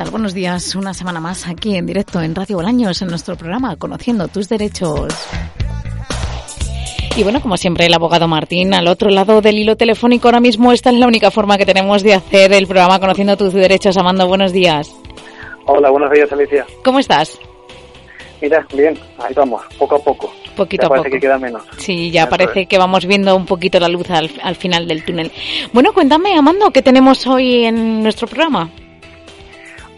tal? Buenos días. Una semana más aquí en directo en Radio Bolaños en nuestro programa Conociendo tus derechos. Y bueno, como siempre, el abogado Martín al otro lado del hilo telefónico. Ahora mismo esta es la única forma que tenemos de hacer el programa Conociendo tus derechos. Amando, buenos días. Hola, buenos días, Alicia. ¿Cómo estás? Mira, bien, ahí vamos, poco a poco. Poquito ya a parece poco. que queda menos. Sí, ya parece que vamos viendo un poquito la luz al, al final del túnel. Bueno, cuéntame, Amando, ¿qué tenemos hoy en nuestro programa?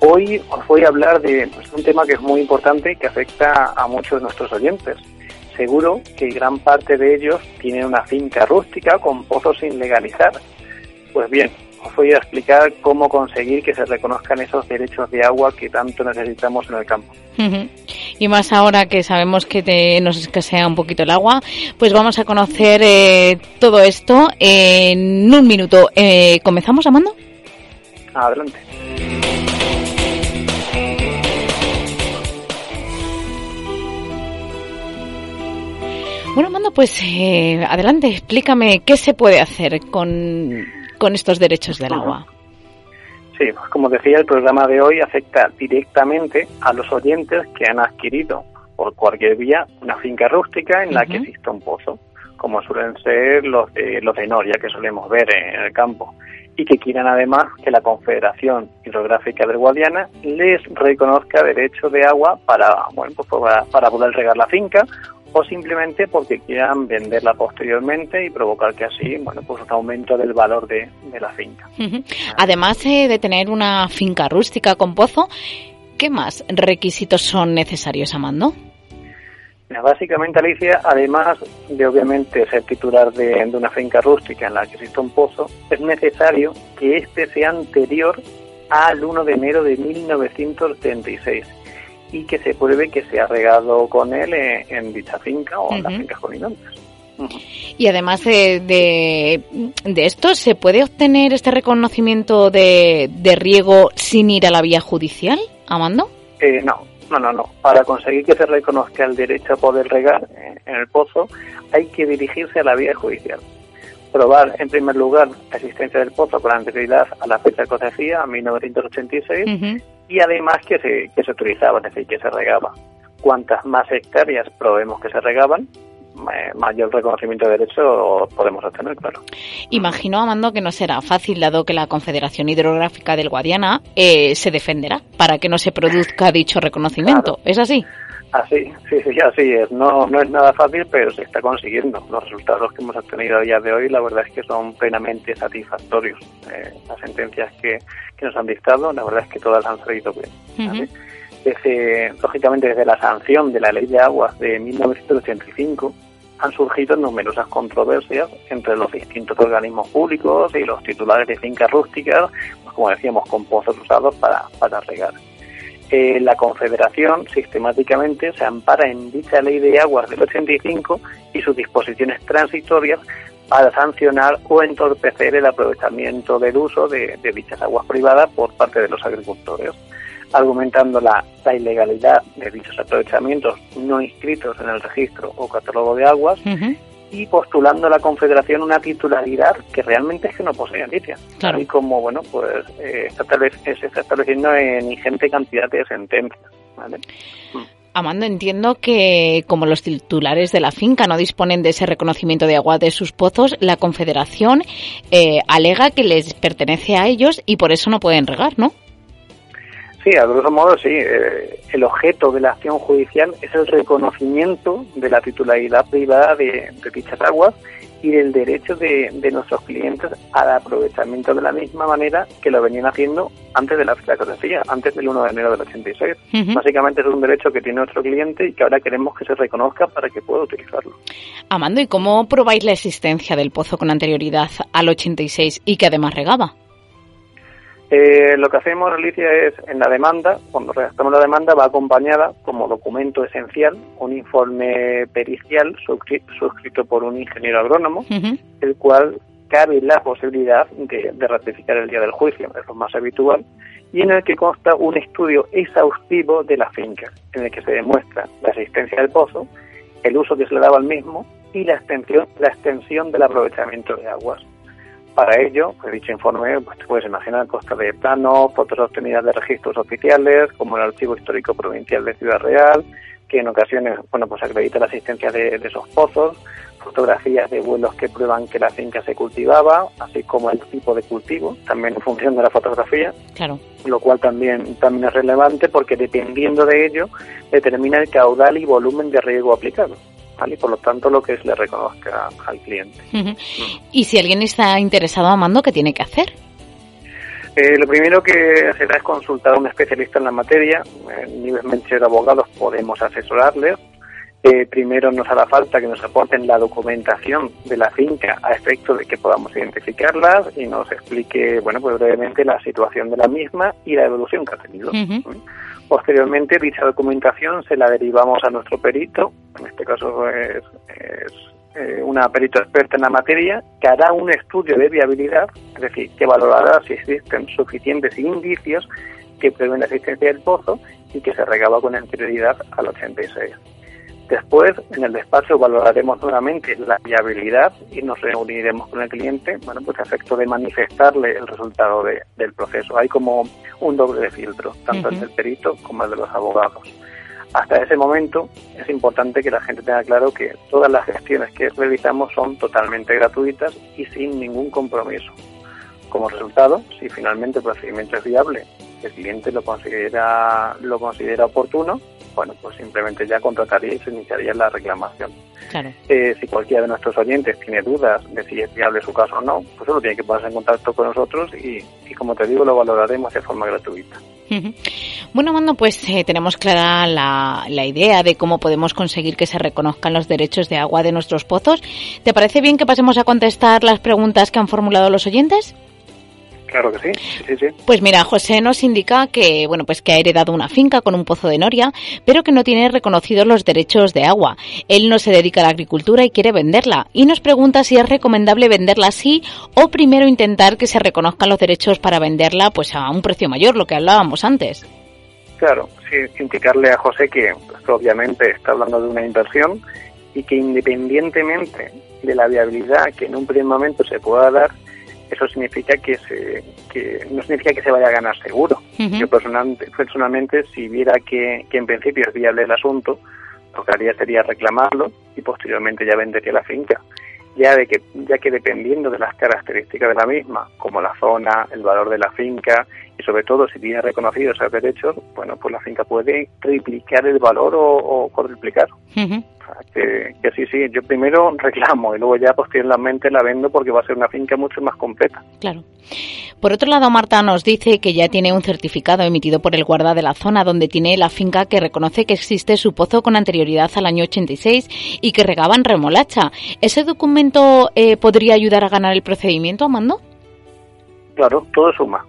Hoy os voy a hablar de pues, un tema que es muy importante y que afecta a muchos de nuestros oyentes. Seguro que gran parte de ellos tienen una finca rústica con pozos sin legalizar. Pues bien, os voy a explicar cómo conseguir que se reconozcan esos derechos de agua que tanto necesitamos en el campo. Y más ahora que sabemos que te- nos escasea un poquito el agua, pues vamos a conocer eh, todo esto en un minuto. Eh, ¿Comenzamos, Amando? Adelante. Bueno, Amando, pues eh, adelante, explícame qué se puede hacer con, con estos derechos del agua. Sí, pues como decía, el programa de hoy afecta directamente a los oyentes que han adquirido por cualquier vía una finca rústica en la que existe un pozo, como suelen ser los de, los de Noria que solemos ver en el campo, y que quieran además que la Confederación Hidrográfica del Guadiana les reconozca derecho de agua para, bueno, pues para, para poder regar la finca o simplemente porque quieran venderla posteriormente y provocar que así, bueno, pues un aumento del valor de, de la finca. Además eh, de tener una finca rústica con pozo, ¿qué más requisitos son necesarios, Amando? Básicamente, Alicia, además de obviamente ser titular de, de una finca rústica en la que existe un pozo, es necesario que éste sea anterior al 1 de enero de 1936 y que se pruebe que se ha regado con él en, en dicha finca o en las fincas colindantes. Y además de, de, de esto, ¿se puede obtener este reconocimiento de, de riego sin ir a la vía judicial, Amando? Eh, no, no, no, no. Para conseguir que se reconozca el derecho a poder regar eh, en el pozo, hay que dirigirse a la vía judicial. Probar, en primer lugar, la existencia del pozo con anterioridad a la fecha que os decía, a 1986, Ujú. y además que se, que se utilizaba, es decir, que se regaba. Cuantas más hectáreas probemos que se regaban, eh, mayor reconocimiento de derecho podemos obtener, claro. Imagino, Amando, que no será fácil, dado que la Confederación Hidrográfica del Guadiana eh, se defenderá para que no se produzca dicho reconocimiento. Claro. ¿Es así? Así, sí, sí, así es. No, no es nada fácil, pero se está consiguiendo. Los resultados que hemos obtenido a día de hoy, la verdad es que son plenamente satisfactorios. Eh, las sentencias que, que nos han dictado, la verdad es que todas han salido bien. Desde, lógicamente, desde la sanción de la Ley de Aguas de 1985, han surgido numerosas controversias entre los distintos organismos públicos y los titulares de fincas rústicas, pues, como decíamos, con pozos usados para, para regar. Eh, la Confederación sistemáticamente se ampara en dicha ley de aguas del 85 y sus disposiciones transitorias para sancionar o entorpecer el aprovechamiento del uso de, dichas aguas privadas por parte de los agricultores, argumentando la, ilegalidad de dichos aprovechamientos no inscritos en el registro o catálogo de aguas. Y postulando a la Confederación una titularidad que realmente es que no posee Alicia. Claro. Tal y como, bueno, pues eh, está establec- se está estableciendo en ingente cantidad de sentencias. ¿vale? Amando, entiendo que como los titulares de la finca no disponen de ese reconocimiento de agua de sus pozos, la Confederación eh, alega que les pertenece a ellos y por eso no pueden regar, ¿no? Sí, a grosso modo sí. Eh, el objeto de la acción judicial es el reconocimiento de la titularidad privada de, dichas aguas y del derecho de, nuestros clientes al aprovechamiento de la misma manera que lo venían haciendo antes de la filosofía, antes del 1 de enero del 86. Básicamente es un derecho que tiene nuestro cliente y que ahora queremos que se reconozca para que pueda utilizarlo. Amando, ¿y cómo probáis la existencia del pozo con anterioridad al 86 y que además regaba? Eh, lo que hacemos, Alicia, es en la demanda, cuando redactamos la demanda, va acompañada como documento esencial un informe pericial suscrito, por un ingeniero agrónomo, el cual cabe la posibilidad de, ratificar el día del juicio, es lo más habitual, y en el que consta un estudio exhaustivo de la finca, en el que se demuestra la existencia del pozo, el uso que se le daba al mismo y la extensión, la extensión del aprovechamiento de aguas. Para ello, pues dicho informe, pues te puedes imaginar costas de plano, fotos obtenidas de registros oficiales, como el Archivo Histórico Provincial de Ciudad Real, que en ocasiones, bueno, pues acredita la existencia de, esos pozos, fotografías de vuelos que prueban que la finca se cultivaba, así como el tipo de cultivo, también en función de la fotografía, claro. lo cual también, también es relevante porque dependiendo de ello determina el caudal y volumen de riego aplicado y por lo tanto lo que es le reconozca al cliente. Y si alguien está interesado, Amando, ¿qué tiene que hacer? Eh, lo primero que será es consultar a un especialista en la materia. En nivel de abogados podemos asesorarles. Eh, primero nos hará falta que nos aporten la documentación de la finca a efecto de que podamos identificarlas y nos explique, bueno, pues brevemente la situación de la misma y la evolución que ha tenido. Posteriormente, dicha documentación se la derivamos a nuestro perito, en este caso es, eh, una perito experta en la materia, que hará un estudio de viabilidad, es decir, que valorará si existen suficientes indicios que prevén la existencia del pozo y que se regaba con anterioridad al 86. Después, en el despacho valoraremos nuevamente la viabilidad y nos reuniremos con el cliente, bueno, pues a efecto de manifestarle el resultado del proceso. Hay como un doble de filtro, tanto el del perito como el de los abogados. Hasta ese momento es importante que la gente tenga claro que todas las gestiones que realizamos son totalmente gratuitas y sin ningún compromiso. Como resultado, si finalmente el procedimiento es viable, el cliente lo considera, lo considera oportuno, bueno, pues simplemente ya contrataría y se iniciaría la reclamación. Eh, si cualquiera de nuestros oyentes tiene dudas de si es viable su caso o no, pues solo tiene que ponerse en contacto con nosotros y, como te digo, lo valoraremos de forma gratuita. Bueno, Mando, pues eh, tenemos clara la, la, idea de cómo podemos conseguir que se reconozcan los derechos de agua de nuestros pozos. ¿Te parece bien que pasemos a contestar las preguntas que han formulado los oyentes? Claro que sí. Pues mira, José nos indica que, bueno, pues que ha heredado una finca con un pozo de noria, pero que no tiene reconocidos los derechos de agua. Él no se dedica a la agricultura y quiere venderla. Y nos pregunta si es recomendable venderla así o primero intentar que se reconozcan los derechos para venderla pues a un precio mayor, lo que hablábamos antes. Claro, sí, indicarle a José que pues, obviamente está hablando de una inversión y que independientemente de la viabilidad que en un primer momento se pueda dar, eso significa que, se, que no significa que se vaya a ganar seguro. Yo personalmente, personalmente, si viera que, que en principio es viable el asunto, lo que haría sería reclamarlo y posteriormente ya vendería la finca. Ya, de que, ya que dependiendo de las características de la misma, como la zona, el valor de la finca y sobre todo si tiene reconocidos esos derechos, bueno, pues la finca puede triplicar el valor o, o cuadruplicar que, sí, sí, yo primero reclamo y luego ya posteriormente la vendo porque va a ser una finca mucho más completa. Claro. Por otro lado, Marta nos dice que ya tiene un certificado emitido por el guarda de la zona donde tiene la finca que reconoce que existe su pozo con anterioridad al año 86 y que regaban remolacha. ¿Ese documento eh, podría ayudar a ganar el procedimiento, Amando? Claro, todo suma.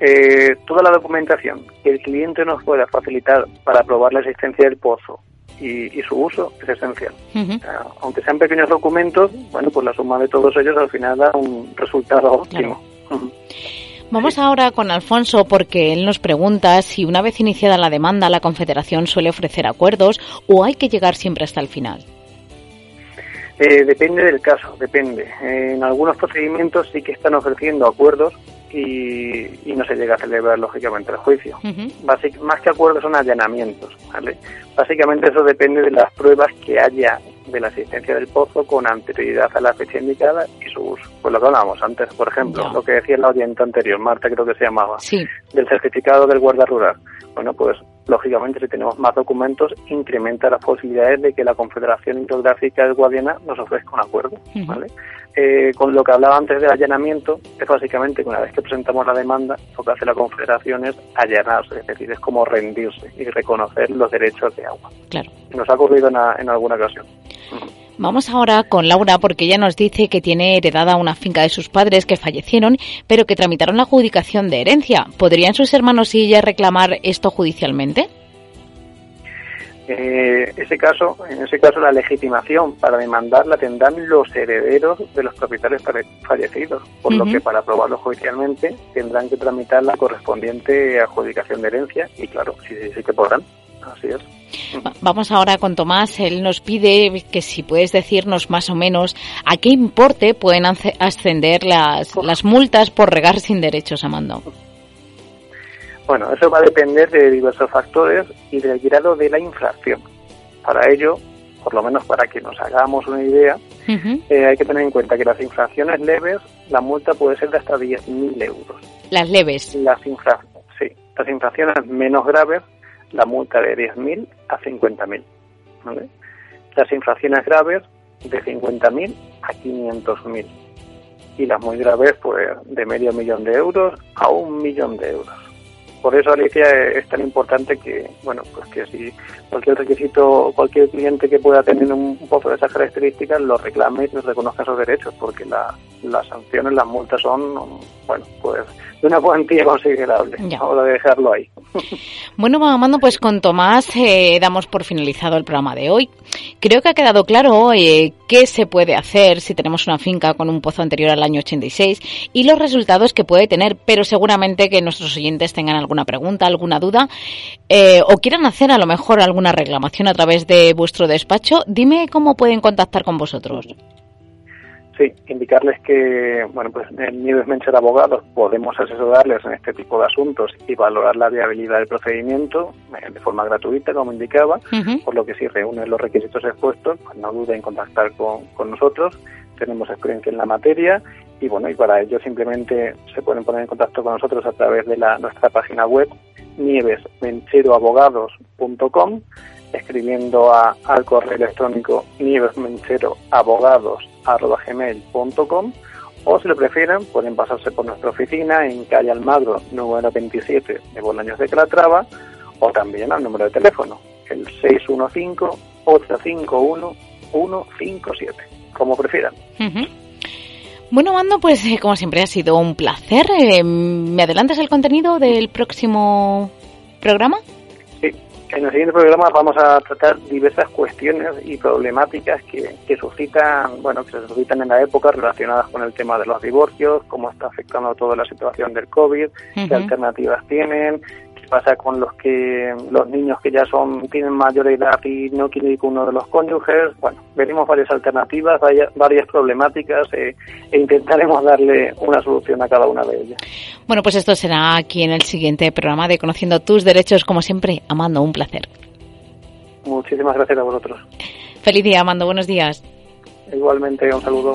Eh, toda la documentación que el cliente nos pueda facilitar para probar la existencia del pozo y, su uso es esencial. aunque sean pequeños documentos, bueno, pues la suma de todos ellos al final da un resultado óptimo. Vamos ahora con Alfonso porque él nos pregunta si una vez iniciada la demanda la Confederación suele ofrecer acuerdos o hay que llegar siempre hasta el final. Eh, depende del caso, depende. en algunos procedimientos sí que están ofreciendo acuerdos y, no se llega a celebrar lógicamente el juicio. más que acuerdos son allanamientos. ¿vale? Básicamente eso depende de las pruebas que haya de la existencia del pozo con anterioridad a la fecha indicada y su uso. Pues lo que hablábamos antes, por ejemplo, lo que decía la oyente anterior, Marta creo que se llamaba. Del certificado del guarda rural. Bueno, pues lógicamente si tenemos más documentos incrementa las posibilidades de que la Confederación Hidrográfica del Guadiana nos ofrezca un acuerdo. ¿vale? Eh, con lo que hablaba antes del allanamiento, es básicamente que una vez que presentamos la demanda, lo que hace la Confederación es allanarse, es decir, es como rendirse y reconocer los derechos de agua. Claro. Nos ha ocurrido en, en alguna ocasión. Vamos ahora con Laura porque ella nos dice que tiene heredada una finca de sus padres que fallecieron, pero que tramitaron la adjudicación de herencia. ¿Podrían sus hermanos y ella reclamar esto judicialmente? Eh, ese caso, en ese caso la legitimación para demandar la tendrán los herederos de los propietarios fallecidos, por lo que para aprobarlo judicialmente tendrán que tramitar la correspondiente adjudicación de herencia y claro, sí, sí, sí que podrán. Así es. Vamos ahora con Tomás. Él nos pide que si puedes decirnos más o menos a qué importe pueden ascender las, las multas por regar sin derechos, Amando. Bueno, eso va a depender de diversos factores y del grado de la infracción. Para ello, por lo menos para que nos hagamos una idea, eh, hay que tener en cuenta que las infracciones leves, la multa puede ser de hasta 10.000 euros. Las leves. Las, infra sí, las infracciones menos graves la multa de 10.000 a 50.000. ¿vale? Las infracciones graves de 50.000 a 500.000 y las muy graves pues de medio millón de euros a un millón de euros. Por eso Alicia es tan importante que bueno pues que si cualquier requisito, cualquier cliente que pueda tener un, pozo de esas características lo reclame y reconozca esos derechos porque las sanciones, las multas son bueno pues de una cuantía considerable. Vamos a dejarlo ahí. Bueno, Amando, pues con Tomás eh, damos por finalizado el programa de hoy. Creo que ha quedado claro eh, qué se puede hacer si tenemos una finca con un pozo anterior al año 86 y los resultados que puede tener, pero seguramente que nuestros oyentes tengan alguna pregunta, alguna duda eh, o quieran hacer a lo mejor alguna reclamación a través de vuestro despacho. Dime cómo pueden contactar con vosotros. Sí, indicarles que, bueno, pues en Nieves Mencher Abogados podemos asesorarles en este tipo de asuntos y valorar la viabilidad del procedimiento eh, de forma gratuita, como indicaba, por lo que si reúnen los requisitos expuestos, pues no duden en contactar con, con nosotros. Tenemos experiencia en la materia y, bueno, y para ello simplemente se pueden poner en contacto con nosotros a través de la, nuestra página web escribiendo a, al correo electrónico nievesmencheroabogados.com o si lo prefieren pueden pasarse por nuestra oficina en calle Almagro número 27 de Bolaños de Calatrava o también al número de teléfono el 615-851-157 como prefieran. Bueno, Mando, pues eh, como siempre ha sido un placer. Eh, ¿Me adelantas el contenido del próximo programa? En el siguiente programa vamos a tratar diversas cuestiones y problemáticas que, que suscitan, bueno, que se suscitan en la época relacionadas con el tema de los divorcios, cómo está afectando toda la situación del COVID, qué alternativas tienen, pasa con los que los niños que ya son tienen mayor edad y no quieren ir con uno de los cónyuges. Bueno, veremos varias alternativas, varias, varias problemáticas eh, e intentaremos darle una solución a cada una de ellas. Bueno, pues esto será aquí en el siguiente programa de Conociendo tus derechos, como siempre, Amando, un placer. Muchísimas gracias a vosotros. Feliz día, Amando, buenos días. Igualmente, un saludo.